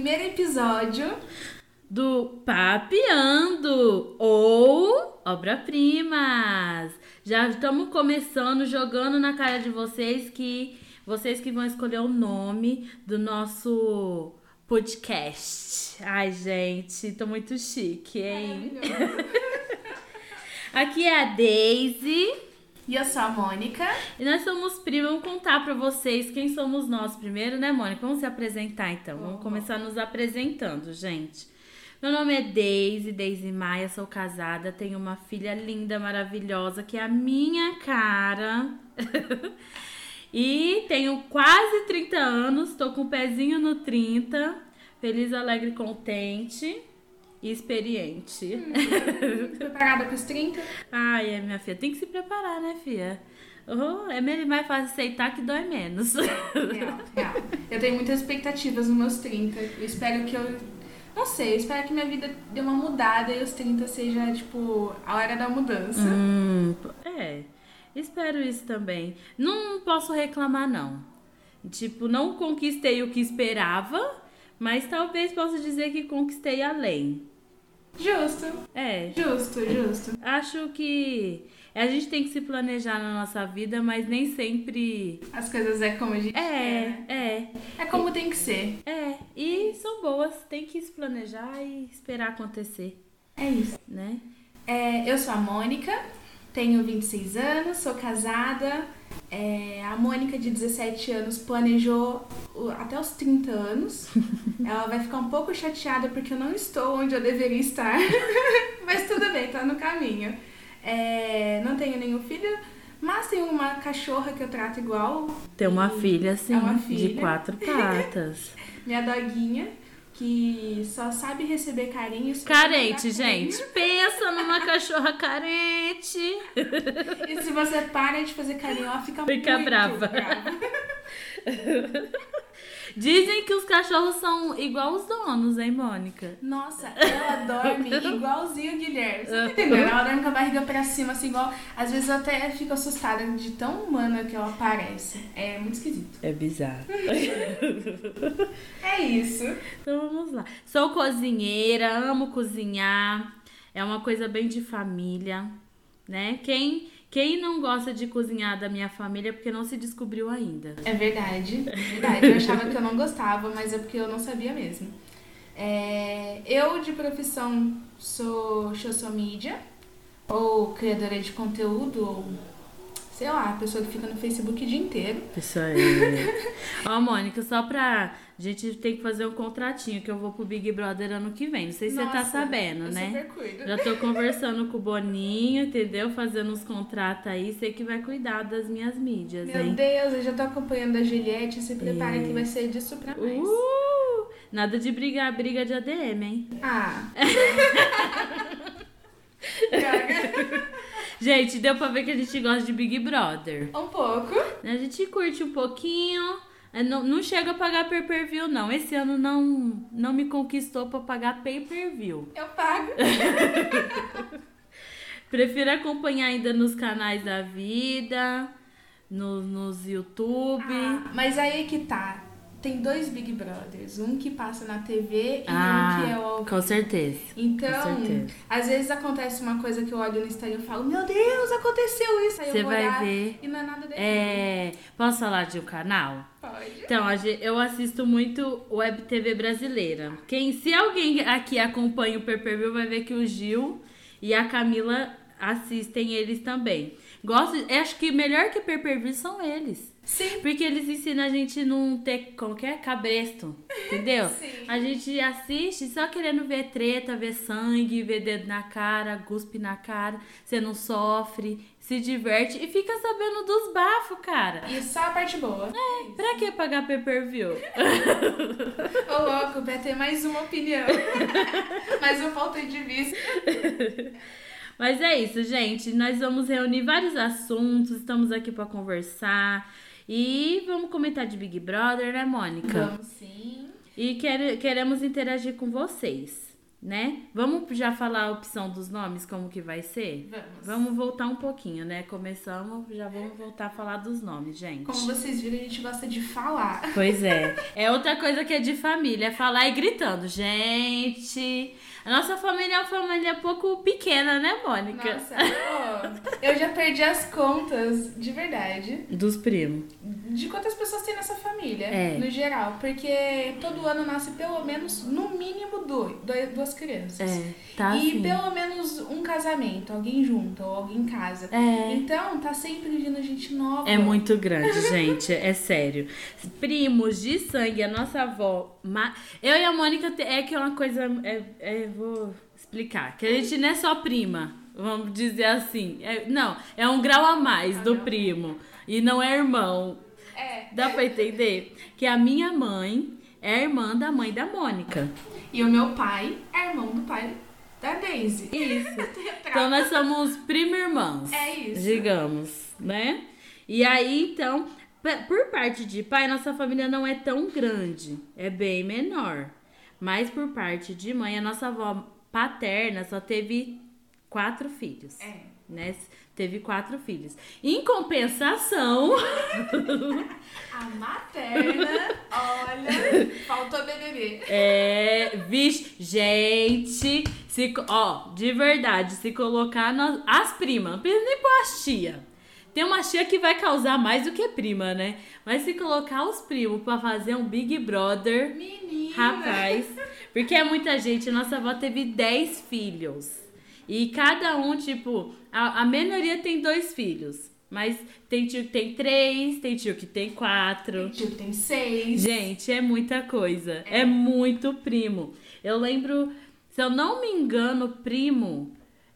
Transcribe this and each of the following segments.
primeiro episódio do Papeando ou Obra-Primas. Já estamos começando jogando na cara de vocês que vocês que vão escolher o nome do nosso podcast. Ai, gente, tô muito chique, hein? Aqui é a Daisy. E eu sou a Mônica. E nós somos primas. Vamos contar pra vocês quem somos nós primeiro, né, Mônica? Vamos se apresentar então. Vamos começar nos apresentando, gente. Meu nome é Daisy, Daisy Maia, sou casada, tenho uma filha linda, maravilhosa, que é a minha cara. e tenho quase 30 anos, tô com o pezinho no 30, feliz, alegre, contente e experiente. Hum, preparada para os 30? Ai, é, minha filha, tem que se preparar, né, filha? Oh, é mais fácil aceitar que dói menos. Real, real. Eu tenho muitas expectativas nos meus 30. Eu espero que eu não sei, eu espero que minha vida dê uma mudada e os 30 seja, tipo, a hora da mudança. Hum, é, espero isso também. Não posso reclamar, não. Tipo, não conquistei o que esperava, mas talvez possa dizer que conquistei além. Justo. É. Justo, justo. Acho que a gente tem que se planejar na nossa vida, mas nem sempre. As coisas é como a gente é. É, é. É como tem que ser. É, e são boas, tem que se planejar e esperar acontecer. É isso. Né? É, eu sou a Mônica, tenho 26 anos, sou casada. É, a Mônica, de 17 anos, planejou até os 30 anos. Ela vai ficar um pouco chateada porque eu não estou onde eu deveria estar. Mas tudo bem, tá no caminho. É, não tenho nenhum filho, mas tenho uma cachorra que eu trato igual. Tem uma filha, sim, é uma filha. de quatro patas. Minha doguinha, que só sabe receber carinho. Carente, gente. Pensa numa cachorra carente. E se você para de fazer carinho, ela fica, fica muito brava. brava. Dizem que os cachorros são igual os donos, hein, Mônica? Nossa, ela dorme igualzinho o Guilherme. Você tá entendendo? Ela dorme com a barriga pra cima, assim, igual. Às vezes eu até fico assustada de tão humana que ela parece. É muito esquisito. É bizarro. é isso. Então vamos lá. Sou cozinheira, amo cozinhar. É uma coisa bem de família, né? Quem quem não gosta de cozinhar da minha família é porque não se descobriu ainda. É verdade, verdade. Eu achava que eu não gostava, mas é porque eu não sabia mesmo. É, eu, de profissão, sou social ou criadora de conteúdo, ou sei lá, pessoa que fica no Facebook o dia inteiro. Isso aí. Ó, Mônica, só pra. A gente tem que fazer um contratinho que eu vou pro Big Brother ano que vem. Não sei se Nossa, você tá sabendo, eu né? Super cuido. Já tô conversando com o Boninho, entendeu? Fazendo uns contratos aí. Sei que vai cuidar das minhas mídias, Meu hein? Deus, eu já tô acompanhando a Juliette. Se prepara É. que vai ser disso pra mais. Uh! Nada de brigar, briga de ADM, hein? Ah. Gente, deu pra ver que a gente gosta de Big Brother. um pouco. A gente curte um pouquinho. É, Não, não chega a pagar pay per view, não. Esse ano não, não me conquistou pra pagar pay per view. Eu pago. Prefiro acompanhar ainda nos canais da vida, no, nos YouTube. Ah, mas aí que tá. Tem dois Big Brothers. Um que passa na TV e Ah, um que é o com certeza. Então, Com certeza. às vezes acontece uma coisa que eu olho no Instagram e falo, meu Deus, aconteceu isso. Aí Você eu vou vai olhar ver. e não é nada daquilo. É, posso falar de um canal? Pode. Então, eu assisto muito Web TV brasileira. Quem, se alguém aqui acompanha o Pay Per View, vai ver que o Gil e a Camila assistem eles também. Gosto, acho que melhor que Pay Per View são eles. Sim. Porque eles ensinam a gente não ter qualquer cabresto, entendeu? Sim. A gente assiste só querendo ver treta, ver sangue, ver dedo na cara, guspe na cara. Você não sofre, se diverte e fica sabendo dos bafos, cara. E só a parte boa. É. Pra que pagar pay per view? Ô, louco, vai ter mais uma opinião. mais um ponto de vista. Mas é isso, gente. Nós vamos reunir vários assuntos, estamos aqui pra conversar. E vamos comentar de Big Brother, né, Mônica? Vamos sim. E quer- queremos interagir com vocês. né? Vamos já falar a opção dos nomes, como que vai ser? Vamos. Vamos voltar um pouquinho, né? Começamos, já vamos voltar a falar dos nomes, gente. Como vocês viram, a gente gosta de falar. Pois é. É outra coisa que é de família, é falar e gritando. Gente, a nossa família é uma família pouco pequena, né, Mônica? Nossa, pô, eu já perdi as contas, de verdade, Dos primos. de quantas pessoas tem nessa família, É. no geral. Porque todo ano nasce pelo menos, no mínimo, dois, dois- duas crianças. É, tá e assim. pelo menos um casamento, alguém junto ou alguém em casa. É. Então, tá sempre vindo gente nova. É muito grande, gente. É sério. Primos de sangue, a nossa avó. ma- Eu e a Mônica é que é uma coisa. É, é, vou explicar. Que a gente não é só prima, vamos dizer assim. É- não, é um grau a mais do primo. E não é irmão. É. Dá pra entender? Que a minha mãe é irmã da mãe da Mônica. E o meu pai é irmão do pai da Daisy. Isso. Então nós somos primo-irmãos. É isso. Digamos, né? E aí, então, por parte de pai, nossa família não é tão grande. É bem menor. Mas por parte de mãe, a nossa avó paterna só teve quatro filhos. É. Né? Teve quatro filhos. Em compensação, A materna, olha, faltou BBB. É, vixe, gente, se, ó, de verdade, se colocar nas, as primas, não precisa nem pôr as tia. Tem uma tia que vai causar mais do que prima, né? Mas se colocar os primos pra fazer um Big Brother, Menina. rapaz, porque é muita gente, nossa avó teve 10 filhos. E cada um, tipo, a, a minoria tem dois filhos. Mas tem tio que tem três, tem tio que tem quatro. Tio tem seis. Gente, é muita coisa. É. muito primo. Eu lembro, se eu não me engano, primo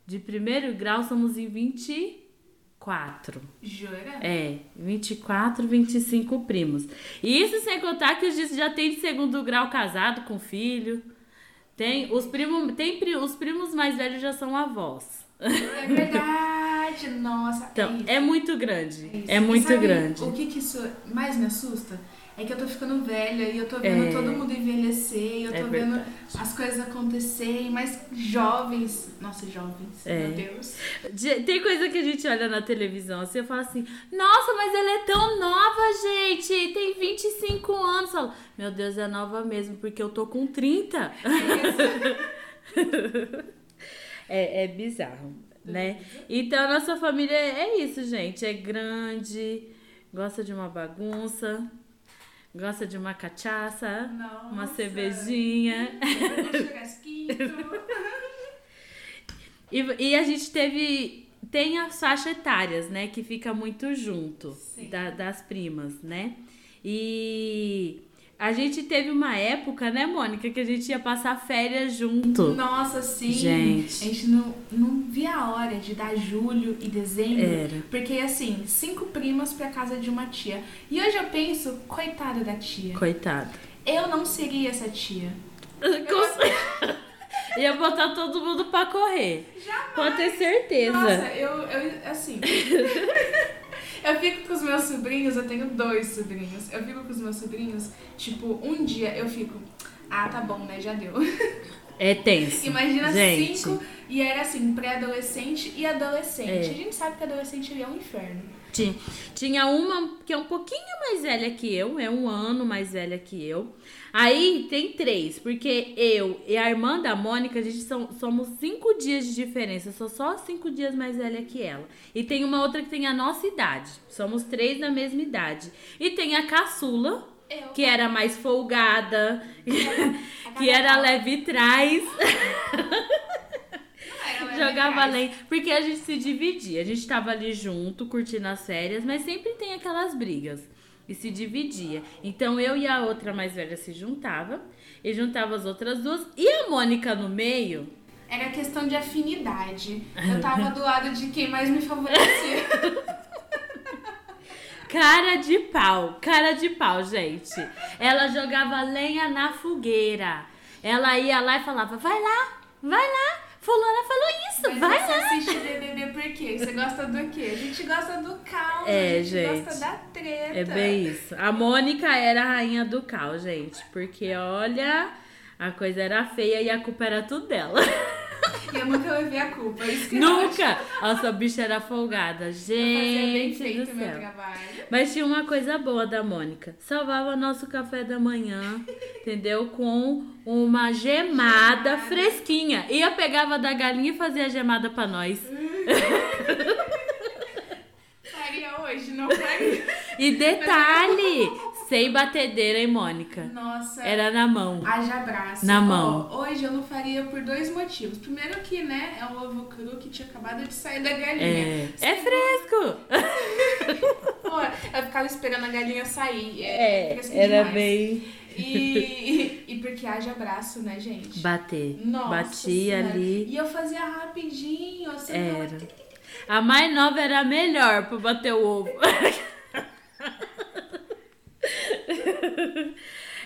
de primeiro grau somos em 24. Jura? É, 24, 25 primos. E isso sem contar que os já tem de segundo grau casado com filho. Tem os primos, tem os primos mais velhos já são avós. É verdade, nossa. Então, isso. é muito grande. É E muito sabe grande. O que, que isso mais me assusta? É que eu tô ficando velha e eu tô vendo É. todo mundo envelhecer, e eu É tô vendo verdade. as coisas acontecerem, mas jovens. Nossa, jovens, É. meu Deus. De- Tem coisa que a gente olha na televisão assim, eu falo assim, nossa, mas ela é tão nova, gente, tem 25 anos. Eu falo, meu Deus, é nova mesmo, porque eu tô com 30. é, é bizarro, né? Então, a nossa família é isso, gente, é grande, gosta de uma bagunça, gosta de uma cachaça, Nossa. uma cervejinha. Um. E, e a gente teve. Tem as faixas etárias, né? Que fica muito junto da- das primas, né? E a gente teve uma época, né, Mônica, que a gente ia passar férias junto. Nossa, sim. Gente. A gente não, não via a hora de dar julho e dezembro. Era. Porque, assim, cinco primas pra casa de uma tia. E hoje eu penso, coitada da tia. Coitada. Eu não seria essa tia. ia botar todo mundo pra correr. Jamais. Pode ter certeza. Nossa, eu, eu assim. eu fico com os meus sobrinhos, eu tenho dois sobrinhos. Eu fico com os meus sobrinhos, tipo, um dia eu fico. Ah, tá bom, né? Já deu. É tenso. Imagina gente. cinco e era assim, pré-adolescente e adolescente. É. A gente sabe que adolescente é um inferno. Ti- Tinha uma que é um pouquinho mais velha que eu, é um ano mais velha que eu. Aí tem três, porque eu e a irmã da Mônica, a gente são, somos cinco dias de diferença. Eu sou só cinco dias mais velha que ela. E tem uma outra que tem a nossa idade. Somos três da mesma idade. E tem a caçula, Eu. que era mais folgada, que era leve trás. Jogava além. Porque a gente se dividia. A gente tava ali junto, curtindo as férias, mas sempre tem aquelas brigas. E se dividia. Então eu e a outra mais velha se juntava. E juntava as outras duas. E a Mônica no meio. Era questão de afinidade. Eu tava do lado de quem mais me favorecia. Cara de pau. Cara de pau, gente. Ela jogava lenha na fogueira. Ela ia lá e falava: vai lá, vai lá. Fulana falou isso, Mas vai você assiste BBB por quê? Você gosta do quê? A gente gosta do caos, É, a gente, gente. gosta da treta. É bem isso. A Mônica era a rainha do caos, gente. Porque olha, A coisa era feia e a culpa era tudo dela. Eu nunca levei a culpa. Eu Nunca! Nossa, a bicha era folgada. acho. Eu fazia bem Gente feito meu trabalho. Mas tinha uma coisa boa da Mônica. Salvava nosso café da manhã, entendeu? Com uma gemada Gemada. fresquinha. Ia, pegava da galinha e fazia a gemada pra nós. Faria hoje, não faria. E detalhe, sem batedeira, hein, Mônica? Nossa. Era na mão. Haja braço. Na Ó, mão. hoje eu não faria por dois motivos. Primeiro que, né, é um ovo cru que tinha acabado de sair da galinha. É, é fresco. Pô, eu ficava esperando a galinha sair. É, fresco era demais. bem. E, e porque haja braço, né, gente? Bater. Nossa Batia Senhora. ali. E eu fazia rapidinho, assim. Era. A mais nova era a melhor pra bater o ovo.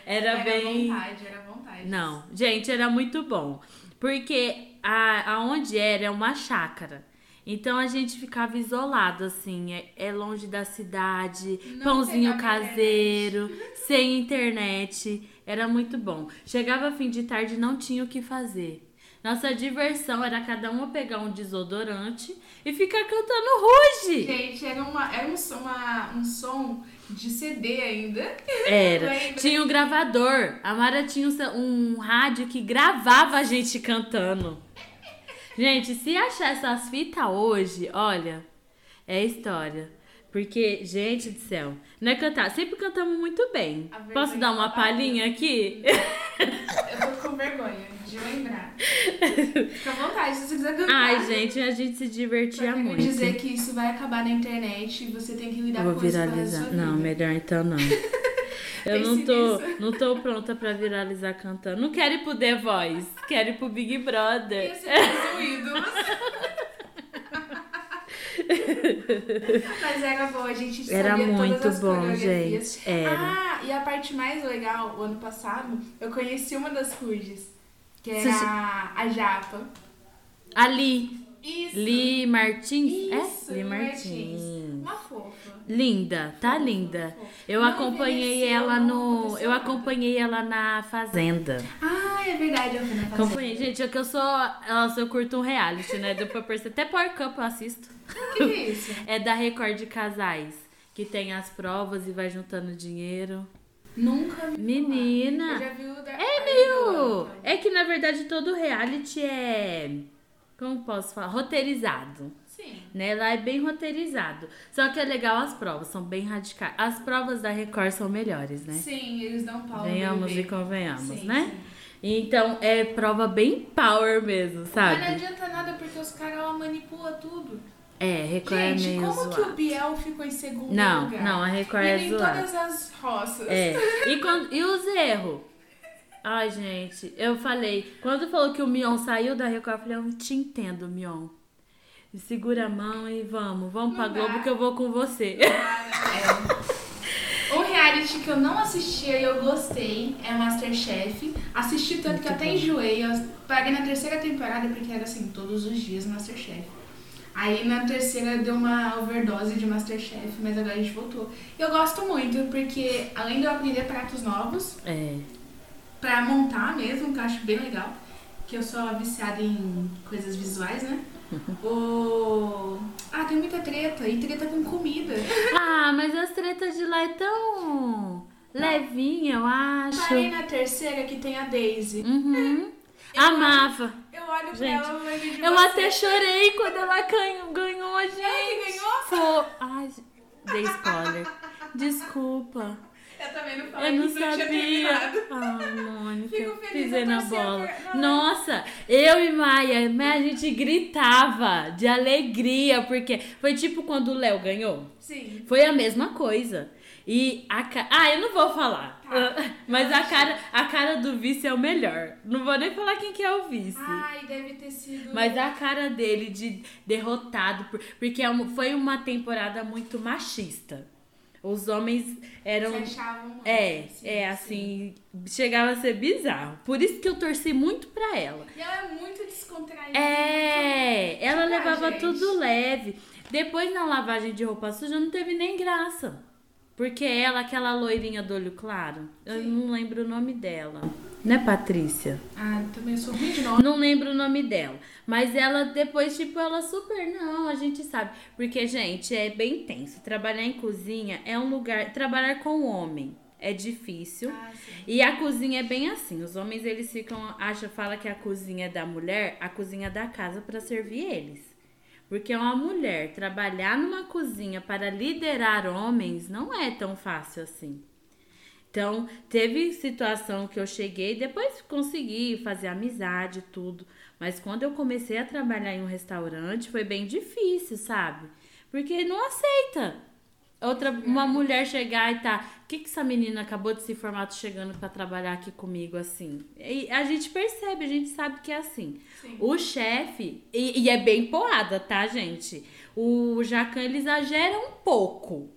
Era, Era bem. vontade, era vontade. Não, gente, era muito bom. Porque a, aonde era é uma chácara. Então a gente ficava isolado, assim, é, é longe da cidade, Não pãozinho caseiro, sem internet. Era muito bom. Chegava fim de tarde e não tinha o que fazer. Nossa diversão era cada uma pegar um desodorante e ficar cantando ruge. Gente, era, uma, era um, uma, um som de CD ainda. Era. Lembra? Tinha um gravador. A Mara tinha um, um rádio que gravava a gente cantando. Gente, se achar essas fitas hoje, olha, é história. Porque, gente do céu, não é cantar. Sempre cantamos muito bem. Posso dar uma tá palhinha aqui? Eu tô com vergonha de lembrar. Fica à vontade se você quiser cantar. Ai, gente, a gente se Só divertia quero muito. dizer que isso vai acabar na internet e você tem que lidar Eu vou com isso viralizar. sua Não, melhor então não. Eu não tô, nisso. não tô pronta pra viralizar cantando. Não quero ir pro The Voice, quero ir pro Big Ia Brother. ser um ídolo. Mas era bom, a gente Era muito todas as bom, gente. Era. Ah, e a parte mais legal, o ano passado, eu conheci uma das Ruges, que era a Japa. Ali, Isso. Li Martins? Isso, é? Li Li Martins. Uma fofa. Linda, tá Fofa, linda. fofa. Eu Não acompanhei ela no. Eu acompanhei ela na Fazenda. Ah, é verdade, eu na fazenda. Acompanhei, gente, é que eu sou. Nossa, eu curto um reality, né? Deu pra perceber. Até Power Cup eu assisto. Que é isso? É da Record de Casais. Que tem as provas e vai juntando dinheiro. Nunca vi Menina. Eu já vi o da É. É que na verdade todo reality é. Como posso falar? Roteirizado. Sim. Né? Lá é bem roteirizado. Só que é legal as provas, são bem radicais. As provas da Record são melhores, né? Sim, eles dão pau Venhamos e convenhamos, Sim, né? sim. Então é prova bem power mesmo, Mas não sabe? adianta nada porque os caras manipulam tudo. É, Record é Gente, meio como que o zoado. Biel ficou em segundo Não, lugar? não, a Record e é nem zoada. todas as roças. É. E, quando, e os erros? Ai, gente, eu falei. Quando falou que o Mion saiu da Record, eu falei, eu te entendo, Mion. Segura a mão e vamos, vamos Não pra Globo dá. que eu vou com você. Um reality que eu não assistia e eu gostei é Masterchef. Assisti tanto que eu até enjoei. Eu parei na terceira temporada porque era assim, todos os dias Masterchef. Aí na terceira deu uma overdose de Masterchef, mas agora a gente voltou. Eu gosto muito porque além de eu aprender pratos novos, É. pra montar mesmo, que eu acho bem legal, que eu sou viciada em coisas visuais, né? o... Ah, tem muita treta, e treta com comida. Ah, mas as tretas de lá é tão levinha, eu acho. Parei na terceira que tem a Daisy. Uhum. Amava. Eu olho pra Gente, ela e lembro de Eu você. até chorei quando ela ganhou, gente. Ela que ganhou? Foi. Ai, dei spoiler. Desculpa. Eu também não falei Eu não que isso tinha sabia. terminado. Ai, Mônica, Fico feliz, pisei na torci bola. a- Nossa, eu e Maia, a gente gritava de alegria, porque foi tipo quando o Léo ganhou. Sim. Foi a mesma coisa. E a cara. Ah, eu não vou falar. Tá. Mas a cara, a cara do vice é o melhor. Não vou nem falar quem que é o vice. Ai, deve ter sido... Mas a cara dele de derrotado, por- porque é uma- foi uma temporada muito machista. Os homens eram. Se achavam muito, É, sim, é sim. assim, chegava a ser bizarro. Por isso que eu torci muito pra ela. E ela é muito descontraída. É, ela Tipo levava gente. tudo leve. Depois na lavagem de roupa suja não teve nem graça. Porque ela, aquela loirinha do olho claro, eu não lembro o nome dela. Não é Patrícia? Ah, também sou ruim de nome. Não lembro o nome dela. Mas ela depois, tipo, ela super. Não, a gente sabe. Porque, gente, é bem tenso. Trabalhar em cozinha é um lugar. Trabalhar com homem é difícil. Ah, sim. E a cozinha é bem assim. Os homens, eles ficam. Acha, fala que a cozinha é da mulher, a cozinha é da casa para servir eles. Porque uma mulher trabalhar numa cozinha para liderar homens não é tão fácil assim. Então, teve situação que eu cheguei, depois consegui fazer amizade, tudo. Mas quando eu comecei a trabalhar em um restaurante, foi bem difícil, sabe? Porque não aceita. Outra, uma mulher chegar e tá. O que, que essa menina acabou de se formar, tô chegando para trabalhar aqui comigo assim? E a gente percebe, a gente sabe que é assim. Sim. O chefe, e, e é bem porrada, tá, gente? O Jacan, ele exagera um pouco.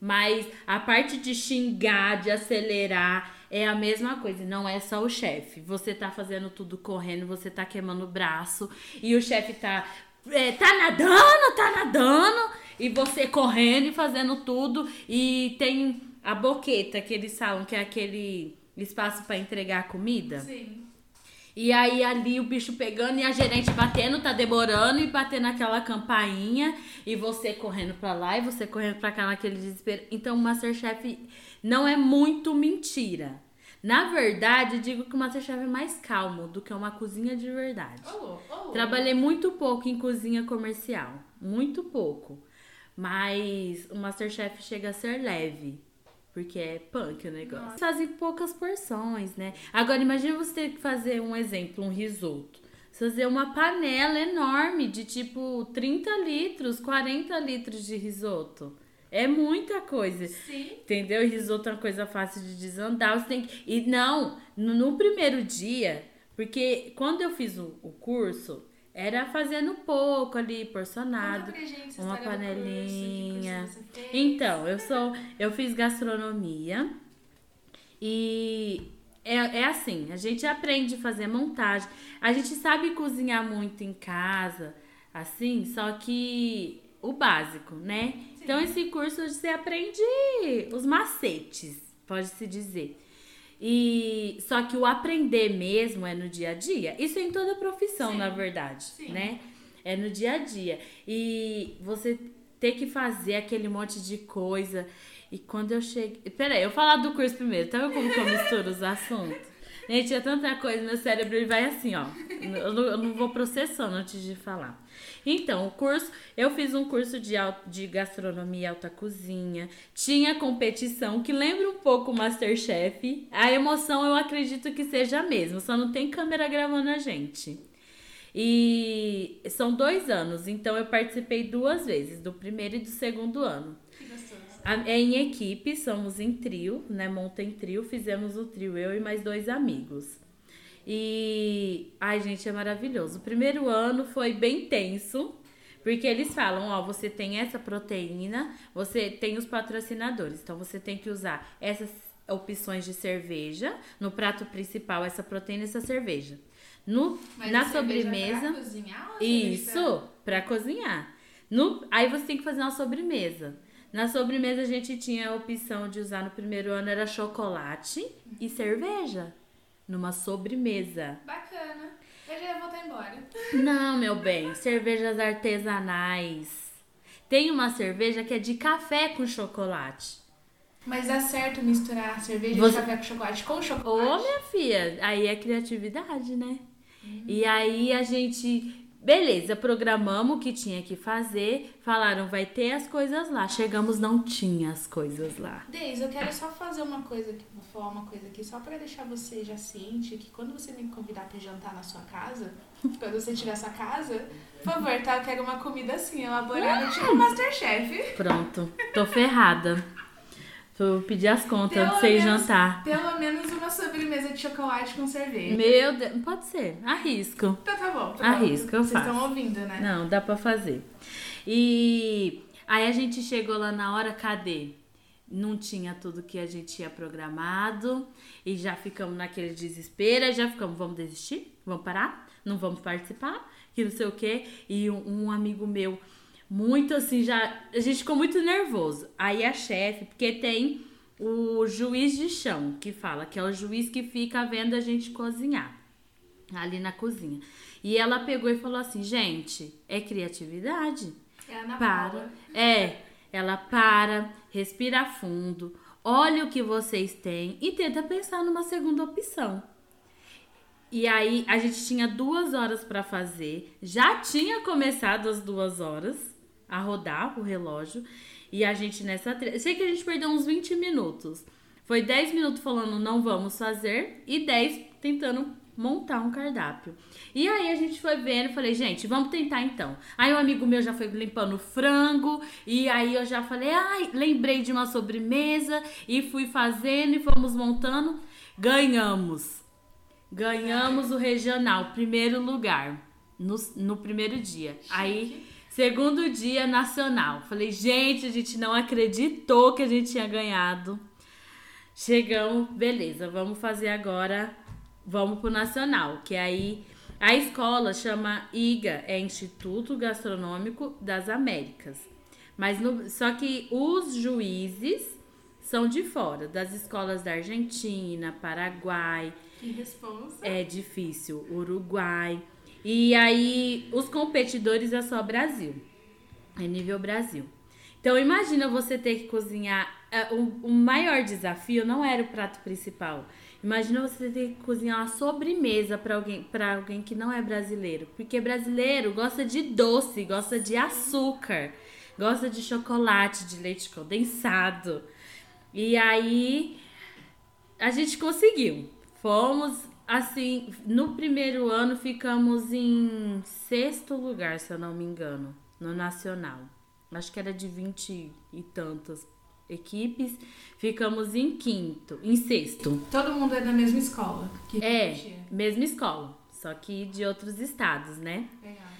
Mas a parte de xingar, de acelerar, é a mesma coisa. Não é só o chefe. Você tá fazendo tudo correndo, você tá queimando o braço. E o chefe tá. É, tá nadando, tá nadando. E você correndo e fazendo tudo. E tem a boqueta que eles falam, que é aquele espaço para entregar comida. Sim. E aí ali o bicho pegando e a gerente batendo, tá demorando e batendo aquela campainha e você correndo pra lá e você correndo pra cá naquele desespero. Então o Masterchef não é muito mentira. Na verdade, digo que o Masterchef é mais calmo do que uma cozinha de verdade. Ô, ô. Trabalhei muito pouco em cozinha comercial, muito pouco. Mas o Masterchef chega a ser leve. Porque é punk o negócio. Nossa. Fazem poucas porções, né? Agora, imagina você ter que fazer um exemplo, um risoto. Você fazer uma panela enorme de tipo 30 litros, 40 litros de risoto. É muita coisa. Sim. Entendeu? Risoto é uma coisa fácil de desandar. Você tem que. E não, no, no primeiro dia, porque quando eu fiz o, o curso, era fazendo pouco ali, porcionado. Gente uma curso, panelinha. curso fez. Então, eu sou. Eu fiz gastronomia e é, é assim, a gente aprende a fazer montagem. A gente sabe cozinhar muito em casa, assim, só que o básico, né? Sim. Então, esse curso você aprende os macetes, pode-se dizer. E só que o aprender mesmo é no dia a dia. Isso é em toda profissão, Sim. na verdade, Sim. né? É no dia a dia. E você ter que fazer aquele monte de coisa. E quando eu cheguei. Peraí, eu vou falar do curso primeiro. Tá vendo como que eu misturo os assuntos? Gente, é tanta coisa, meu cérebro ele vai assim, ó. Eu não, eu não vou processando antes de falar. Então, o curso, eu fiz um curso de, de gastronomia e alta cozinha. Tinha competição que lembra um pouco o Masterchef. A emoção eu acredito que seja a mesma, só não tem câmera gravando a gente. E são dois anos, então eu participei duas vezes, do primeiro e do segundo ano. Que gostoso. A- É em equipe, somos em trio, né? Monta em trio, fizemos o trio, eu e mais dois amigos. E. Ai, gente, é maravilhoso. O primeiro ano foi bem tenso, porque eles falam: ó, você tem essa proteína, você tem os patrocinadores, então você tem que usar essas opções de cerveja. No prato principal, essa proteína e essa cerveja. No, Mas na sobremesa. Pra cozinhar cerveja Isso, pra cozinhar. No, aí você tem que fazer uma sobremesa. Na sobremesa a gente tinha a opção de usar no primeiro ano era chocolate e cerveja. Numa sobremesa. Bacana. Eu já ia voltar embora. Não, meu bem, cervejas artesanais. Tem uma cerveja que é de café com chocolate. Mas dá certo misturar cerveja Você- de café com chocolate com Ô, chocolate? minha filha, aí é criatividade, né? E aí a gente, beleza, programamos o que tinha que fazer, falaram, vai ter as coisas lá. Chegamos, não tinha as coisas lá. Deise, eu quero só fazer uma coisa aqui, vou falar uma coisa aqui, só pra deixar você já ciente que quando você me convidar pra jantar na sua casa, quando você tiver sua casa, por favor, tá? Eu quero uma comida assim, elaborada, tipo Masterchef. Pronto, tô ferrada. Vou pedir as contas Pelo de você ir menos- jantar. Pelo menos uma sobremesa de chocolate com cerveja. Meu Deus, pode ser, arrisco. Então tá bom, tá Arrisca, bom. eu Vocês faço. estão ouvindo, né? Não, dá pra fazer. E aí a gente chegou lá na hora, cadê? Não tinha tudo que a gente tinha programado e já ficamos naquele desespero, já ficamos, vamos desistir? Vamos parar? Não vamos participar? Que não sei o quê. E um, um amigo meu, muito assim, já. A gente ficou muito nervoso. Aí a chefe, porque tem o juiz de chão que fala, que é o juiz que fica vendo a gente cozinhar ali na cozinha. E ela pegou e falou assim: gente, é criatividade. É Ana Para. Paula. É, ela para, respira fundo, olha o que vocês têm e tenta pensar numa segunda opção. E aí a gente tinha duas horas para fazer, já tinha começado as duas horas a rodar o relógio e a gente nessa tre... sei que a gente perdeu uns 20 minutos. Foi 10 minutos falando não vamos fazer e 10 tentando montar um cardápio. E aí a gente foi vendo, falei, gente, vamos tentar então. Aí um amigo meu já foi limpando frango, e aí eu já falei, ai, lembrei de uma sobremesa, e fui fazendo e fomos montando. Ganhamos. Ganhamos o regional, primeiro lugar, no, no primeiro dia. Aí, segundo dia, nacional. Falei, gente, a gente não acreditou que a gente tinha ganhado. Chegamos, beleza, vamos fazer agora vamos pro nacional, que aí a escola chama IGA, é Instituto Gastronômico das Américas. Mas no, só que os juízes são de fora, das escolas da Argentina, Paraguai, Que responsa. é difícil, Uruguai. E aí os competidores é só Brasil. É nível Brasil. Então imagina você ter que cozinhar. é, O, o maior desafio não era o prato principal. Imagina você ter que cozinhar uma sobremesa para alguém, alguém que não é brasileiro, porque brasileiro gosta de doce, gosta de açúcar, gosta de chocolate, de leite condensado. E aí a gente conseguiu. Fomos assim, no primeiro ano ficamos em sexto lugar, se eu não me engano, no nacional. Acho que era de 20 e tantas equipes. Ficamos em quinto, em sexto. Todo mundo é da mesma escola. Que É, mesma escola, só que de outros estados, né? Legal.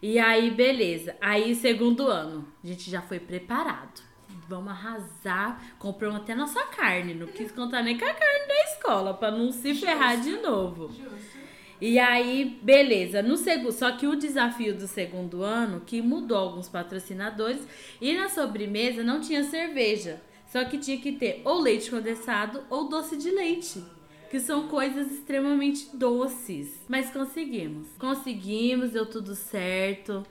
E aí, beleza. Aí, segundo ano, a gente já foi preparado. Vamos arrasar. Compramos até nossa carne. Não quis contar nem com a carne da escola, pra não se ferrar de novo. Justo. E aí, beleza. No segundo, só que o desafio do segundo ano, que mudou alguns patrocinadores, e na sobremesa não tinha cerveja. Só que tinha que ter ou leite condensado ou doce de leite. Que são coisas extremamente doces. Mas conseguimos. Conseguimos, deu tudo certo.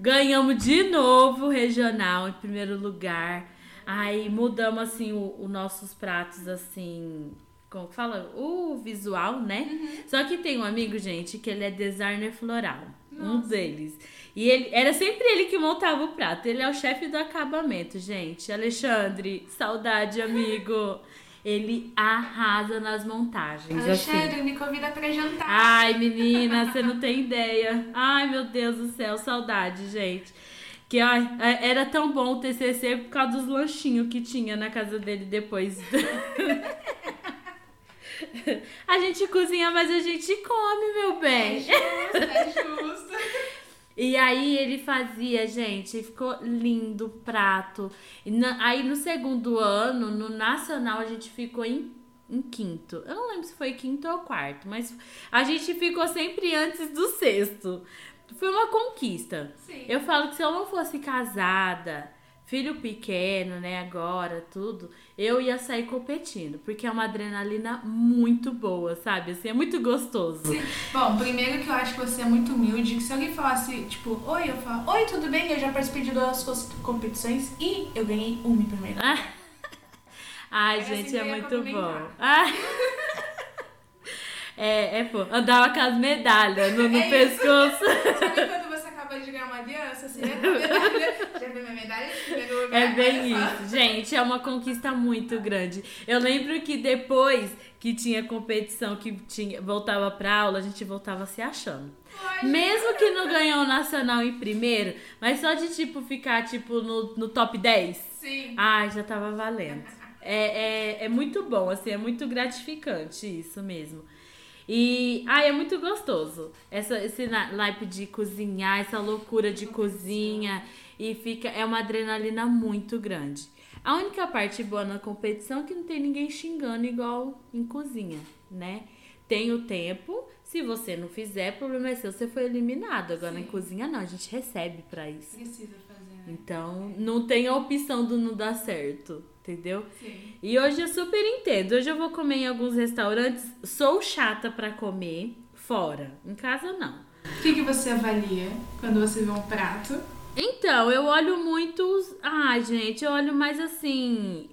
Ganhamos de novo o regional em primeiro lugar. Aí mudamos assim os nossos pratos assim, como fala? O visual, né? Só que tem um amigo, gente, que ele é designer floral. Um Nossa. deles. E ele era sempre ele que montava o prato. Ele é o chefe do acabamento, gente. Alexandre, saudade, amigo. Ele arrasa nas montagens. assim. Alexandre, me convida pra jantar. Ai, menina, você não tem ideia. Ai, meu Deus do céu, saudade, gente. Que ai, é- era tão bom o TCC por causa dos lanchinhos que tinha na casa dele depois. a gente cozinha, mas a gente come, meu É bem. justo, é justo. E aí ele fazia, gente, ficou lindo o prato. E na- aí no segundo ano, no nacional, a gente ficou em, em quinto. Eu não lembro se foi quinto ou quarto, mas a gente ficou sempre antes do sexto. Foi uma conquista. Sim. Eu falo que se eu não fosse casada, filho pequeno, né, agora, tudo, eu ia sair competindo, porque é uma adrenalina muito boa, sabe? Assim, é muito gostoso. Bom, primeiro que eu acho que você é muito humilde, que se alguém falasse, tipo, oi, eu falo, oi, tudo bem? Eu já participei de duas competições e eu ganhei uma em primeiro. Ah. Ai, assim gente, que é muito bom. Ah. É, é, pô, andava com as medalhas no, no É isso. pescoço. Sabe quando você de ganhar uma aliança, assim, né? Já vê minha medalha. É bem isso, gente, é uma conquista muito grande. Eu lembro que depois que tinha competição, que tinha, voltava pra aula, a gente voltava se achando. Ai, Mesmo que não ganhou o nacional em primeiro, mas só de tipo ficar tipo no, no top 10. Sim. Ai, já tava valendo. É, é, é muito bom, assim, é muito gratificante isso mesmo. E, ai, é muito gostoso. Essa, esse na- naipe de cozinhar, essa loucura de cozinha. E fica, é uma adrenalina muito grande. A única parte boa na competição é que não tem ninguém xingando igual em cozinha, né? Tem o tempo, se você não fizer, o problema é seu, você foi eliminado. Agora Sim. em cozinha não, a gente recebe pra isso. Precisa fazer. Então, não tem a opção do não dar certo, entendeu? Sim. E hoje eu super entendo. Hoje eu vou comer em alguns restaurantes. Sou chata pra comer fora. Em casa, não. O que, que você avalia quando você vê um prato? Então, eu olho muito. Ah, gente, eu olho mais assim.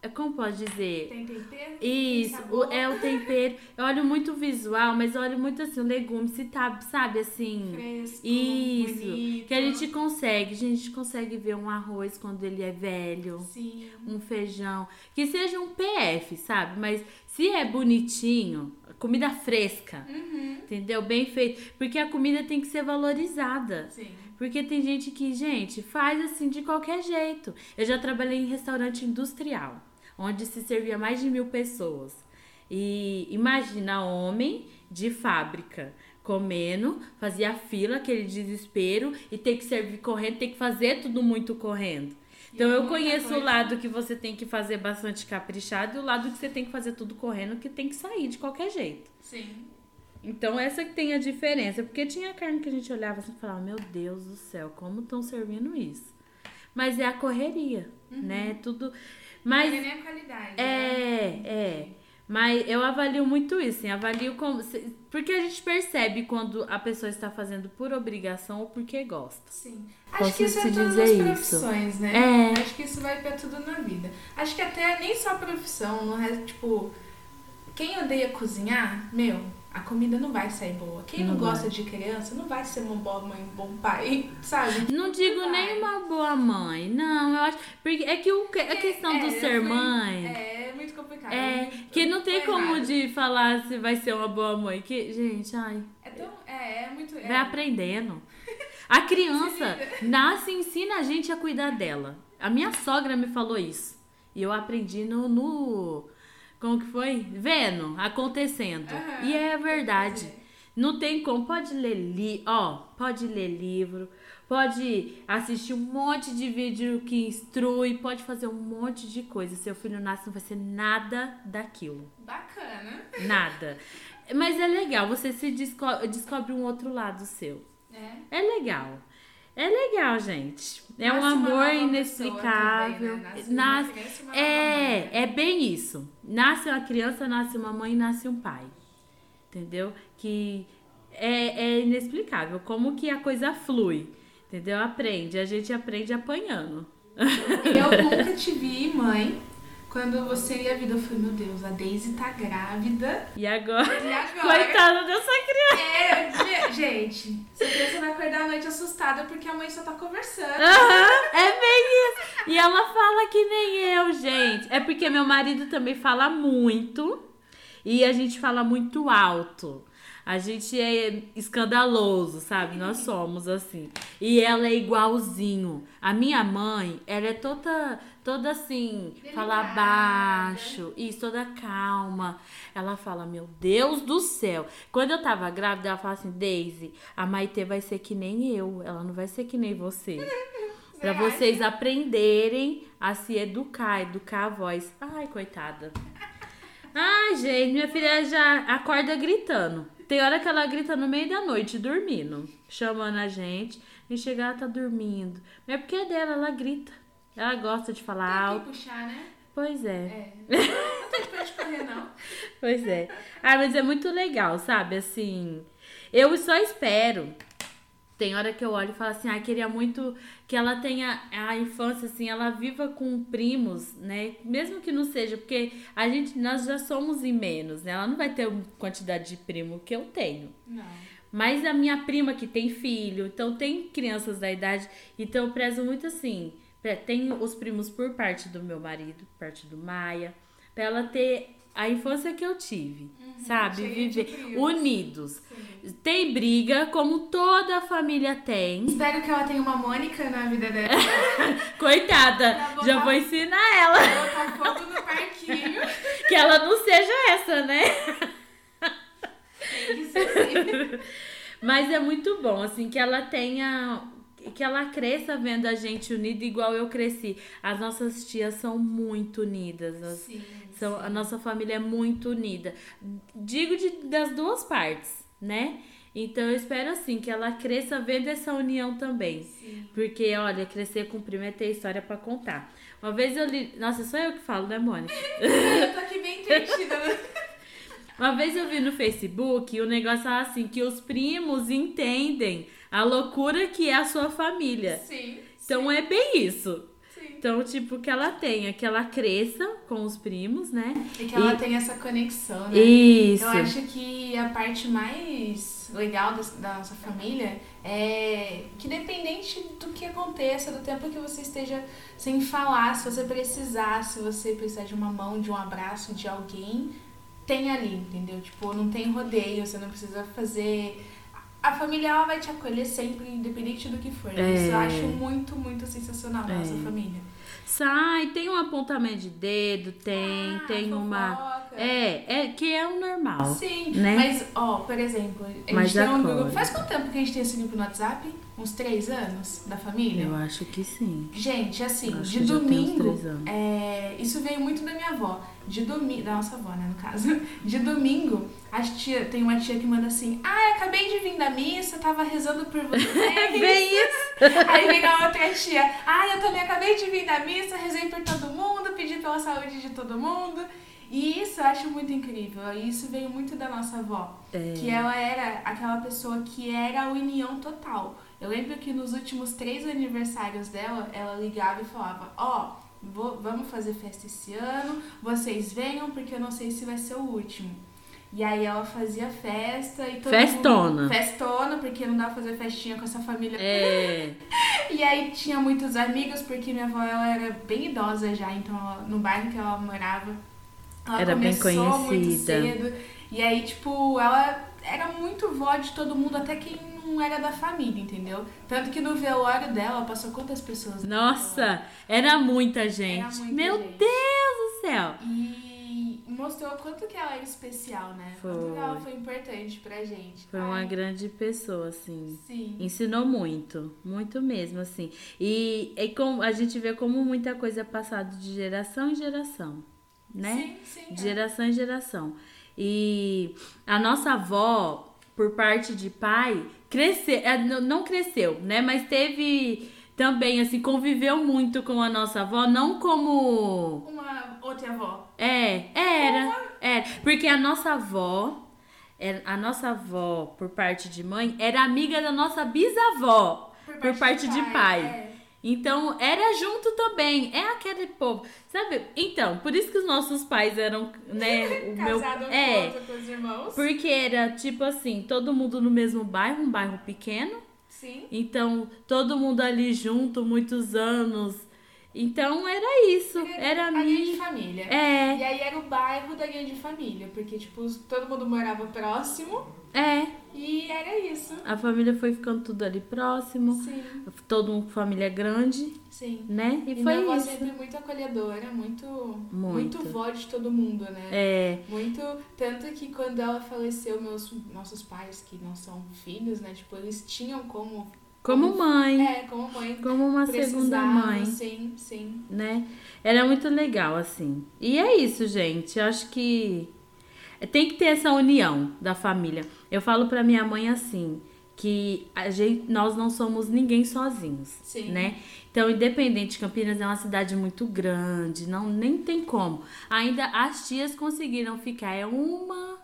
É Como pode dizer? Tem tempero? Isso, Tem é o tempero. Eu olho muito o visual, mas eu olho muito assim, o legume, se tá, sabe, assim. Fresco, Isso. bonito. Que a gente consegue. A gente consegue ver um arroz quando ele é velho. Sim. um feijão, que seja um PF, sabe? Mas se é bonitinho, comida fresca, Uhum. entendeu? Bem feito, porque a comida tem que ser valorizada. Sim. Porque tem gente que, gente, faz assim de qualquer jeito. Eu já trabalhei em restaurante industrial, onde se servia mais de mil pessoas. E imagina homem de fábrica comendo, fazia fila, aquele desespero, e ter que servir correndo, ter que fazer tudo muito correndo. Então eu conheço o coisa. lado que você tem que fazer bastante caprichado e o lado que você tem que fazer tudo correndo, que tem que sair de qualquer jeito. Sim. Então essa que tem a diferença, porque tinha carne que a gente olhava assim e falava, meu Deus do céu, como estão servindo isso? Mas é a correria, né? Tudo. Mas Não é nem a qualidade. né? é, é. Mas eu avalio muito isso, assim, avalio como. se- Porque a gente percebe quando a pessoa está fazendo por obrigação ou porque gosta. Sim. Posso Acho que isso é todas dizer as isso. profissões, né? É. Acho que isso vai pra tudo na vida. Acho que até nem só profissão, no resto, tipo, quem odeia cozinhar, meu, a comida não vai sair boa. Quem não, Não vai. gosta de criança não vai ser uma boa mãe, um bom pai, sabe? Não digo Vai. nem uma boa mãe, não, eu acho. Porque é que o, a questão É, do eu ser mãe. É, é complicado. É, muito- que não tem como errado. de falar se vai ser uma boa mãe. Que, gente, ai, É tão. É, é muito. É, vai aprendendo. A criança nasce e ensina a gente a cuidar dela. A minha sogra me falou isso. E eu aprendi no. no como que foi? Vendo, acontecendo. Aham. E é verdade. Não tem como. Pode ler li, ó, pode ler livro, pode assistir um monte de vídeo que instrui, pode fazer um monte de coisa. Seu filho nasce não vai ser nada daquilo. Bacana. Nada. Mas é legal, você se desco- descobre um outro lado seu. É. É legal. É legal, gente. É um Nasce amor inexplicável. também, né? Nasce uma Nasce- criança é, mãe. é bem isso. Nasce uma criança, nasce uma mãe, nasce um pai. Entendeu? Que é, é inexplicável. Como que a coisa flui. Entendeu? Aprende. A gente aprende apanhando. Eu nunca te vi, mãe. Quando você ia vida, eu falei, meu Deus, a Daisy tá grávida. E agora? E agora? Coitada dessa criança. É, ge- gente, essa criança vai acordar à noite assustada porque a mãe só tá conversando. Aham, é bem isso. E ela fala que nem eu, gente. É porque meu marido também fala muito e a gente fala muito alto. A gente é escandaloso, sabe? Nós somos assim. E ela é igualzinho. A minha mãe, ela é toda, toda assim, fala Delicada. baixo, isso, toda calma. Ela fala, meu Deus do céu. Quando eu tava grávida, ela fala assim, Daisy, a Maitê vai ser que nem eu. Ela não vai ser que nem você. Acha? vocês aprenderem a se educar, educar a voz. Ai, coitada. Ai, gente, minha filha já acorda gritando. Tem hora que ela grita no meio da noite, dormindo, chamando a gente. E chega, ela tá dormindo. Mas é porque é dela, ela grita. Ela gosta de falar Tem alto. que puxar, né? Pois é, É. Não tem pra não. pois é. Ah, mas é muito legal, sabe? Assim, eu só espero. Tem hora que eu olho e falo assim, ah, queria muito que ela tenha a infância, assim, ela viva com primos, né? Mesmo que não seja, porque a gente, nós já somos em menos, né? Ela não vai ter a quantidade de primo que eu tenho. Não. Mas a minha prima que tem filho, então tem crianças da idade, então eu prezo muito assim. Tem os primos por parte do meu marido, parte do Maia, pra ela ter a infância que eu tive, sabe? cheia de Viver unidos. Tem briga, como toda família tem. Espero que ela tenha uma Mônica na vida dela. Coitada, botar- já vou ensinar ela Botar fogo no parquinho. que ela não seja essa, né? Tem que ser assim. Mas é muito bom, assim, que ela tenha. Que ela cresça vendo a gente unida igual eu cresci. As nossas tias são muito unidas. as- Sim. são, a nossa família é muito unida. Digo de, das duas partes, né? Então eu espero assim que ela cresça vendo essa união também. Sim. Porque, olha, crescer com primo é ter história pra contar. Uma vez eu li. Nossa, só eu que falo, né, Mônica? Eu tô aqui bem entretida. né? Uma vez eu vi no Facebook o negócio fala assim: que os primos entendem a loucura que é a sua família. Sim. Então é bem isso. Sim. Então, tipo, que ela tenha, que ela cresça com os primos, né? E que ela E- tem essa conexão, né? Isso. Eu acho que a parte mais legal da nossa família é que, independente do que aconteça, do tempo que você esteja sem falar, se você precisar, se você precisar de uma mão, de um abraço de alguém, tem ali, entendeu? Tipo, não tem rodeio, você não precisa fazer. A família ela vai te acolher sempre, independente do que for. É. Isso eu acho muito, muito sensacional na nossa É. família. Sai, tem um apontamento de dedo, tem, Ah, tem uma. fofoca. É, é que é o normal. Sim, né? mas, ó, por exemplo, a Mas gente tem um grupo. Faz quanto tempo que a gente tem esse grupo no WhatsApp? Uns três anos da família? Eu acho que sim. Gente, assim, de domingo. é, isso veio muito da minha avó. De domingo. Da nossa avó, né, no caso. De domingo, a tia, tem uma tia que manda assim: Ah, acabei de vir da missa, tava rezando por você. Vem isso! Aí vem a outra tia, ah, eu também acabei de vir da missa, rezei por todo mundo, pedi pela saúde de todo mundo. E isso eu acho muito incrível. E isso veio muito da nossa avó. É. Que ela era aquela pessoa que era a união total. Eu lembro que nos últimos três aniversários dela, ela ligava e falava, ó, vou- vamos fazer festa esse ano, vocês venham porque eu não sei se vai ser o último. E aí ela fazia festa e todo Festona. mundo... Festona, porque não dá pra fazer festinha com essa família É. e aí tinha muitos amigos, porque minha avó ela era bem idosa já, então ela- no bairro que ela morava, ela Era bem começou muito conhecida. cedo. E aí, tipo, ela era muito vó de todo mundo, até quem não era da família, entendeu? Tanto que no velório dela passou quantas pessoas? no Nossa, era muita gente. Era muita Meu gente. Deus do céu. E mostrou quanto que ela era especial, né? Quanto Foi. que ela foi importante pra gente. Foi uma Ai, grande pessoa, assim. Sim. Ensinou muito, muito mesmo, assim. E, e como a gente vê como muita coisa é passada de geração em geração, né? Sim, sim. De é. geração em geração. E a nossa avó, por parte de pai, cresceu, é, não cresceu, né? Mas teve também, assim, conviveu muito com a nossa avó, não como. Uma outra avó. É, era. Era. Porque a nossa avó. era- A nossa avó, por parte de mãe, era amiga da nossa bisavó, por parte, de pai. é. Então, era junto também. É aquele povo. Sabe? Então, por isso que os nossos pais eram, né? O meu. É. com os irmãos. Porque era tipo assim, todo mundo no mesmo bairro, um bairro pequeno. Sim. Então, todo mundo ali junto, muitos anos. Então, era isso. Era a grande minha. família. É, E aí era o bairro da grande família, porque, tipo, todo mundo morava próximo é. e era isso. A família foi ficando tudo ali próximo. Sim, Todo mundo com família grande, sim. né? E, E foi minha avó isso. sempre muito acolhedora, muito, Muito. muito vó de todo mundo, né? É, Muito, tanto que quando ela faleceu, meus nossos pais, que não são filhos, né, tipo, eles tinham como... como mãe. É, como mãe. Como uma segunda mãe. Sim, sim. né? Era muito legal, assim. E é isso, gente. Eu acho que tem que ter essa união da família. Eu falo pra minha mãe assim, que a gente, nós não somos ninguém sozinhos, Sim. né? Então, independente, Campinas é uma cidade muito grande, não nem tem como. Ainda as tias conseguiram ficar, é uma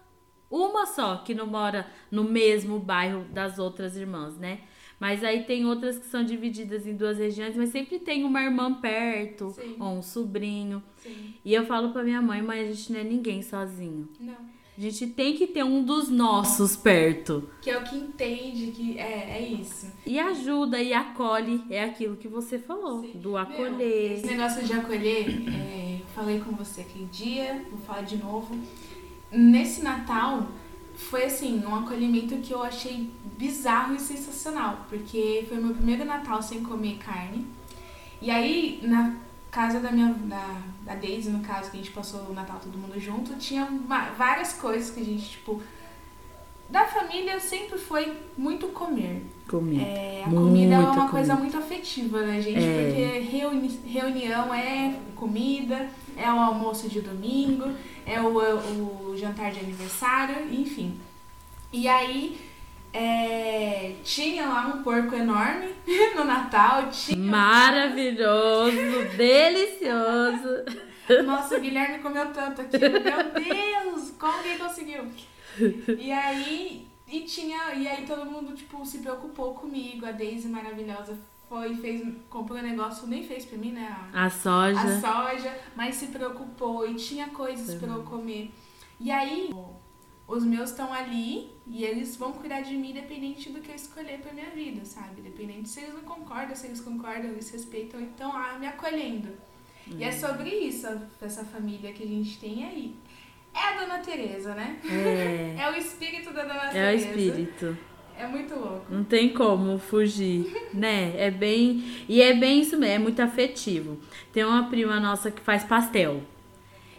uma só que não mora no mesmo bairro das outras irmãs, né? Mas aí tem outras que são divididas em duas regiões, mas sempre tem uma irmã perto, Sim. ou um sobrinho. Sim. E eu falo pra minha mãe, mãe, a gente não é ninguém sozinho. Não. A gente tem que ter um dos nossos perto. Que é o que entende que é, é isso. E ajuda e acolhe, é aquilo que você falou, Sim. do Meu, acolher. esse negócio de acolher, é, falei com você aquele dia, vou falar de novo. Nesse Natal, foi assim, um acolhimento que eu achei bizarro e sensacional, porque foi meu primeiro Natal sem comer carne. E aí, na casa da minha da, da Daisy, no caso, que a gente passou o Natal todo mundo junto, tinha va- várias coisas que a gente, tipo, da família sempre foi muito comer. Comer. É, a comida é uma coisa comida. muito afetiva, né, gente? É. Porque reuni- reunião é comida, é o almoço de domingo, é o, o jantar de aniversário, enfim. E aí, É, tinha lá um porco enorme no Natal. Tinha... Maravilhoso, delicioso. Nossa, o Guilherme comeu tanto aquilo. Meu Deus, como que ele conseguiu? E aí, e tinha, e aí todo mundo tipo se preocupou comigo. A Daisy maravilhosa foi, fez, comprou um negócio, nem fez pra mim, né? A soja. A soja, mas se preocupou e tinha coisas para eu comer. E aí, os meus estão ali e eles vão cuidar de mim independente do que eu escolher pra minha vida, sabe? Independente se eles não concordam, se eles concordam, eles respeitam, então ah, me acolhendo. E é sobre isso, essa família que a gente tem aí. É a Dona Teresa, né? É. É o espírito da Dona É o Teresa. espírito. É muito louco. Não tem como fugir, né? É bem. E é bem isso mesmo, é muito afetivo. Tem uma prima nossa que faz pastel.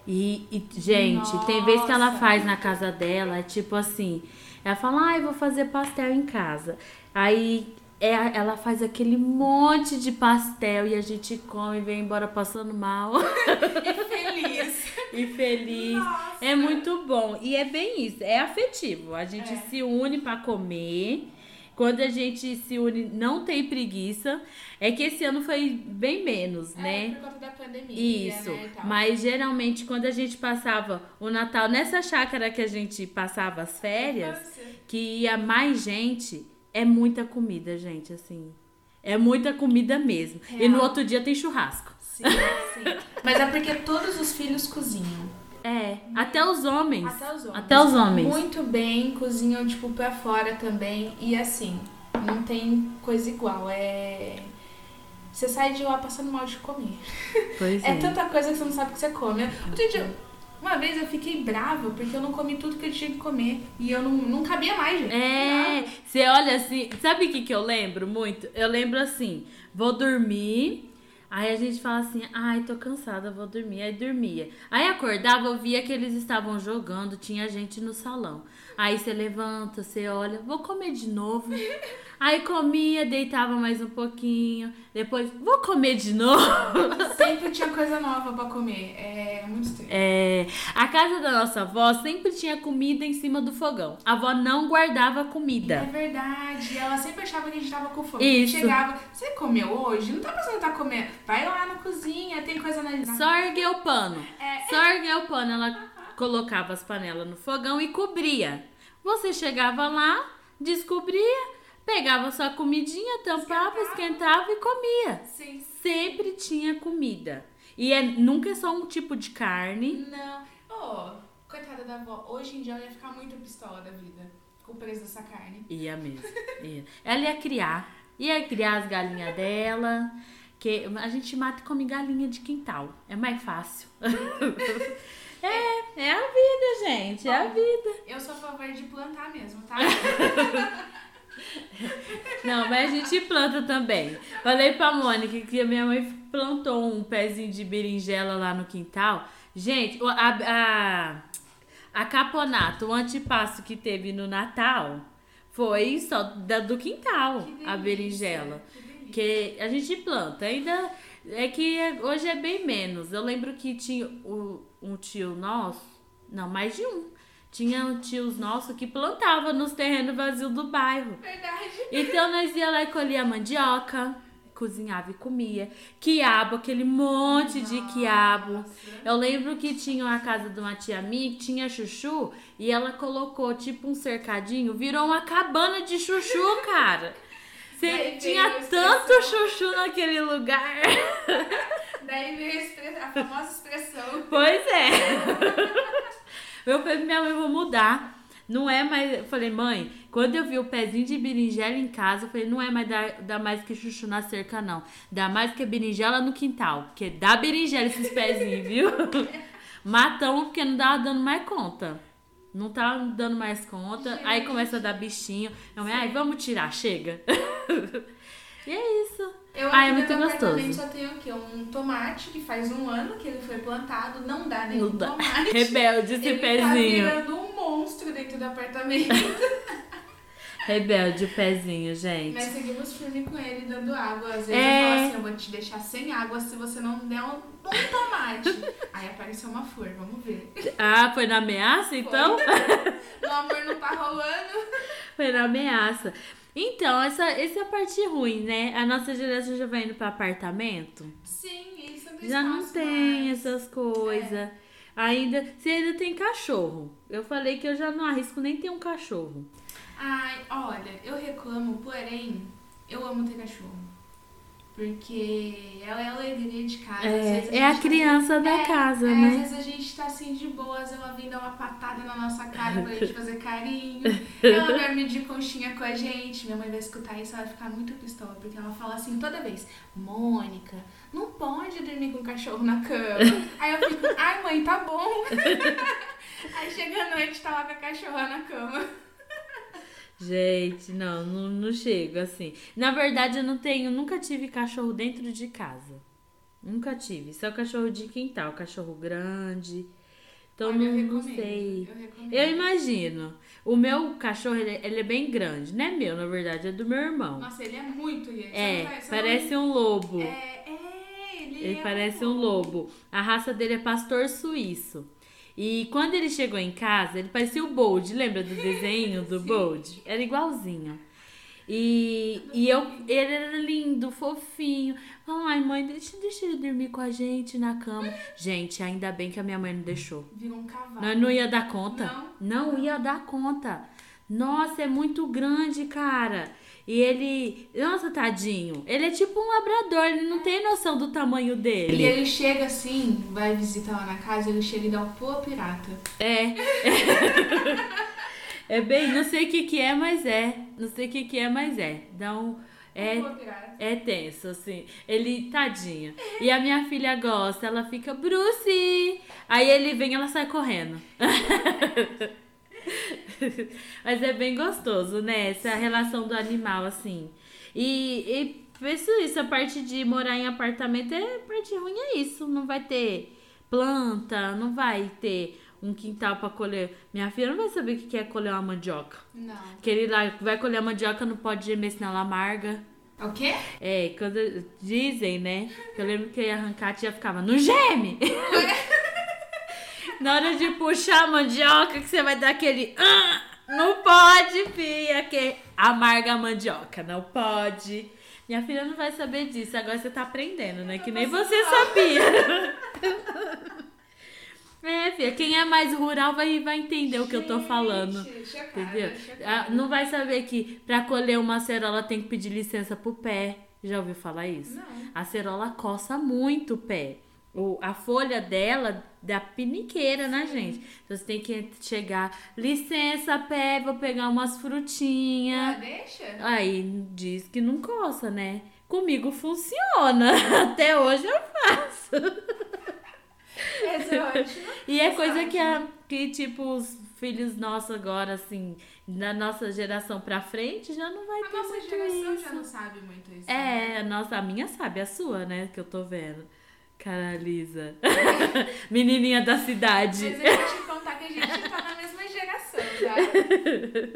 E, e, gente, tem vez que ela Nossa. faz na casa dela, é tipo assim, ela fala, ai, vou fazer pastel em casa. Aí é, ela faz aquele monte de pastel e a gente come e vem embora passando mal E feliz. E feliz. Nossa. É muito bom. E é bem isso, é afetivo. A gente É. se une pra comer. Quando a gente se une, não tem preguiça. É que esse ano foi bem menos, É, né? por conta da pandemia, Isso, né, e mas geralmente quando a gente passava o Natal nessa chácara que a gente passava as férias, que ia mais gente, é muita comida, gente, assim. É muita comida mesmo. E Real. no outro dia tem churrasco. Sim, sim. Mas é porque todos os filhos cozinham. É, até os homens. Até os homens. Até os homens. Muito bem, cozinham, tipo, pra fora também. E assim, não tem coisa igual. É. Você sai de lá passando mal de comer. Pois É é. tanta coisa que você não sabe o que você come. Outro dia, uma vez eu fiquei brava porque eu não comi tudo que eu tinha que comer. E eu não, não cabia mais, gente. É, você olha assim, sabe o que, que eu lembro muito? Eu lembro assim, vou dormir, aí a gente fala assim, ai, tô cansada, vou dormir, aí dormia. Aí acordava, eu via que eles estavam jogando, tinha gente no salão. Aí você levanta, você olha, vou comer de novo. Aí comia, deitava mais um pouquinho, depois, vou comer de novo. Sempre tinha coisa nova pra comer. É muito estranho. É, a casa da nossa avó sempre tinha comida em cima do fogão. A avó não guardava É comida. verdade. Ela sempre achava que a gente tava com fome. Isso. Chegava, você comeu hoje? Não tá pensando que tá comendo. Vai lá na cozinha, tem coisa na Só erguer o pano. É. Só erguer o pano. Ela colocava as panelas no fogão e cobria. Você chegava lá, descobria, pegava sua comidinha, tampava, esquentava e comia. Sim. Sempre tinha comida. E é, nunca é só um tipo de carne. Não. Ô, coitada da avó. Hoje em dia ela ia ficar muito pistola da vida. Com o preço dessa carne. Ia mesmo. Ia. Ela ia criar. Ia criar as galinhas dela. Que a gente mata e come galinha de quintal. É mais fácil. é, é a vida, gente. É a vida. Eu sou a favor de plantar mesmo, tá? Não, mas a gente planta também. Falei pra Mônica que a minha mãe plantou um pezinho de berinjela lá no quintal. Gente, a, a, a caponato, o antipasto que teve no Natal, foi só da, do quintal, delícia, a berinjela. que. Que a gente planta. Ainda é que hoje é bem menos. Eu lembro que tinha o- um tio nosso, não, mais de um. Tinha tios nossos que plantava nos terrenos vazios do bairro. Verdade. Então nós ia lá e colhia mandioca, cozinhava e comia. Quiabo, aquele monte de quiabo. Eu lembro que tinha uma casa de uma tia minha que tinha chuchu e ela colocou tipo um cercadinho, virou uma cabana de chuchu, cara. Você tinha tanto expressão. chuchu naquele lugar. Daí veio a, a famosa expressão. Pois é. Eu falei pra minha mãe, vou mudar. Não é mais. Eu falei, mãe, quando eu vi o pezinho de berinjela em casa, eu falei, não é mais dar, dar mais que chuchu na cerca, não. Dá mais que berinjela no quintal. Porque dá berinjela esses pezinhos, viu? Matamos porque não tava dando mais conta. Não tava dando mais conta. Aí Gente. começa a dar bichinho. Eu falei, ai, vamos tirar, chega. e é isso. Eu Ah, é aqui muito no meu apartamento gostoso. só tenho o quê? Um tomate que faz um ano que ele foi plantado. Não dá nenhum Não dá. tomate. Rebelde esse ele tá pezinho. virando um monstro dentro do apartamento. Rebelde o pezinho, gente. Nós seguimos firme com ele dando água. Às vezes É. eu falo assim, eu vou te deixar sem água se você não der um, um tomate. Aí apareceu uma flor, vamos ver. Ah, foi na ameaça então? O amor não tá rolando. Foi na ameaça. Então, essa, essa é a parte ruim, né? A nossa geração já vai indo pra apartamento. Sim, isso tem Já não tem mais. essas coisas. Ainda, você ainda tem cachorro. Eu falei que eu já não arrisco nem ter um cachorro. Ai, olha, eu reclamo, porém, eu amo ter cachorro. Porque ela é a alegria de casa. Às vezes É, é a tá- criança da É, casa, é, Às né? vezes a gente tá assim de boas, ela vem dar uma patada na nossa cara pra gente fazer carinho. Ela dorme de conchinha com a gente. Minha mãe vai escutar isso, ela vai ficar muito pistola, porque ela fala assim toda vez: Mônica, não pode dormir com o cachorro na cama. Aí eu fico, ai mãe, tá bom. Aí chega a noite, tá lá com a cachorra na cama. Gente, não, não, não chego assim. Na verdade, eu não tenho, nunca tive cachorro dentro de casa. Nunca tive. Só cachorro de quintal, cachorro grande. Então Olha, não, eu não sei. Eu recomendo. Eu imagino. O meu cachorro, ele, ele é bem grande. Não é meu, na verdade, é do meu irmão. Nossa, ele é muito, gente. É, você parece um lobo. É, é, ele, Ele é parece um lobo. A raça dele é pastor suíço. E quando ele chegou em casa, ele parecia o Bold. Lembra do desenho do Bold? Era igualzinho. E, e eu, ele era lindo, fofinho. Ai, mãe, deixa, deixa ele dormir com a gente na cama. Gente, ainda bem que a minha mãe não deixou. Virou um cavalo. Nós não ia dar conta. Não? Não ia dar conta. Nossa, é muito grande, cara. E ele. Nossa, tadinho. Ele é tipo um labrador, ele não tem noção do tamanho E dele. ele chega assim, vai visitar lá na casa, ele chega e dá o pô pirata. É. É bem, não sei o que que é, mas é. Não sei o que que é, mas é. Dá um. É, é tenso, assim. Ele, tadinho. E a minha filha gosta, ela fica, Bruce! Aí ele vem, ela sai correndo. Mas é bem gostoso, né? Essa relação do animal, assim. E, e penso isso, a parte de morar em apartamento, é a parte ruim é isso. Não vai ter planta, não vai ter um quintal pra colher. Minha filha não vai saber o que é colher uma mandioca. Não. Aquele lá que vai colher a mandioca não pode gemer senão ela amarga. O quê? É, quando dizem, né? que Eu lembro que eu ia arrancar, a tia ficava, não geme! Na hora de puxar a mandioca, que você vai dar aquele. "Ah, não pode, filha, que amarga a mandioca, não pode. Minha filha não vai saber disso, agora você tá aprendendo, né? Que nem você sabia. É, filha, quem é mais rural vai, vai entender o que eu tô falando. Chocada, Entendeu? chocada. Ah, não vai saber que pra colher uma acerola tem que pedir licença pro pé. Já ouviu falar isso? Não. A acerola coça muito o pé. O, a folha dela dá piniqueira na gente. Então você tem que chegar, licença, pé, vou pegar umas Ah, frutinhas. deixa? Aí diz que não coça, né? Comigo funciona. Até hoje eu faço. É. E é coisa que, a, que, tipo, os filhos nossos agora, assim, da nossa geração pra frente, já não vai A ter nossa muito geração isso. já não sabe muito isso. né? É, a nossa, a minha sabe, a sua, né? Que eu tô vendo. Cara, Lisa. Menininha da cidade. Mas eu vou te contar que a gente tá na mesma geração, tá?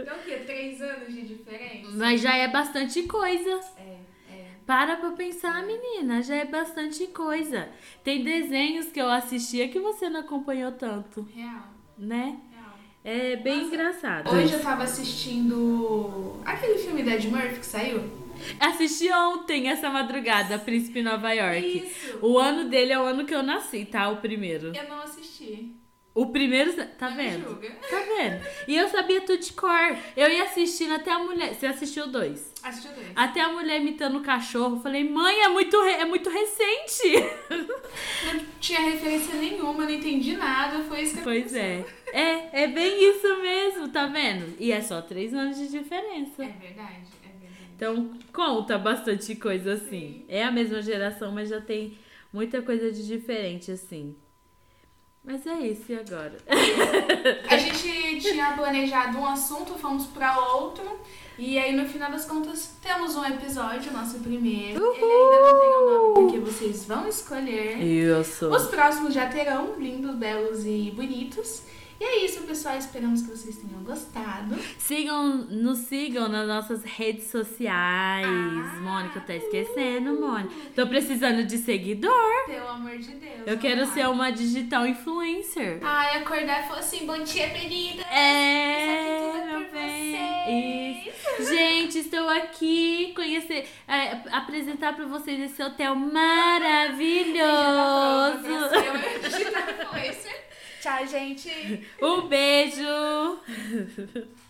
Então o quê? Três anos de diferença? Mas já é bastante coisa. É, é. Para pra pensar, menina, já é bastante coisa. Tem desenhos que eu assistia que você não acompanhou tanto, Real, né? real. É bem Nossa, engraçado. Hoje eu tava assistindo aquele filme da Ed Murphy que saiu. Assisti ontem, essa madrugada, Príncipe Nova York. Isso. O ano dele é o ano que eu nasci, tá? O primeiro. Eu não assisti. O primeiro, tá Não vendo? Tá vendo? E eu sabia tudo de cor. Eu ia assistindo até a mulher. Você assistiu dois? Assistiu dois. Até a mulher imitando o cachorro. Falei, mãe, é muito, re- é muito recente. Não tinha referência nenhuma, não entendi nada. Foi isso que Pois é. É, é bem isso mesmo, tá vendo? E é só três anos de diferença. É verdade. Então conta bastante coisa assim. Sim. É a mesma geração, mas já tem muita coisa de diferente assim. Mas é isso, e agora? A gente tinha planejado um assunto, fomos pra outro. E aí, no final das contas, temos um episódio, nosso primeiro. Ele ainda não tem o nome, porque vocês vão escolher. Isso. Os próximos já terão, lindos, belos e bonitos. E é isso, pessoal. Esperamos que vocês tenham gostado. Sigam, nos sigam nas nossas redes sociais. Ah. Mônica, tá esquecendo, Mônica. Tô precisando de seguidor. Pelo amor de Deus. Eu quero vamos ser lá. uma digital influencer. Ai, acordar e falar assim, bom dia, querida. É, Isso tudo é meu bem. você. Gente, estou aqui conhecer, é, apresentar para vocês esse hotel maravilhoso. Tchau, gente. Um beijo.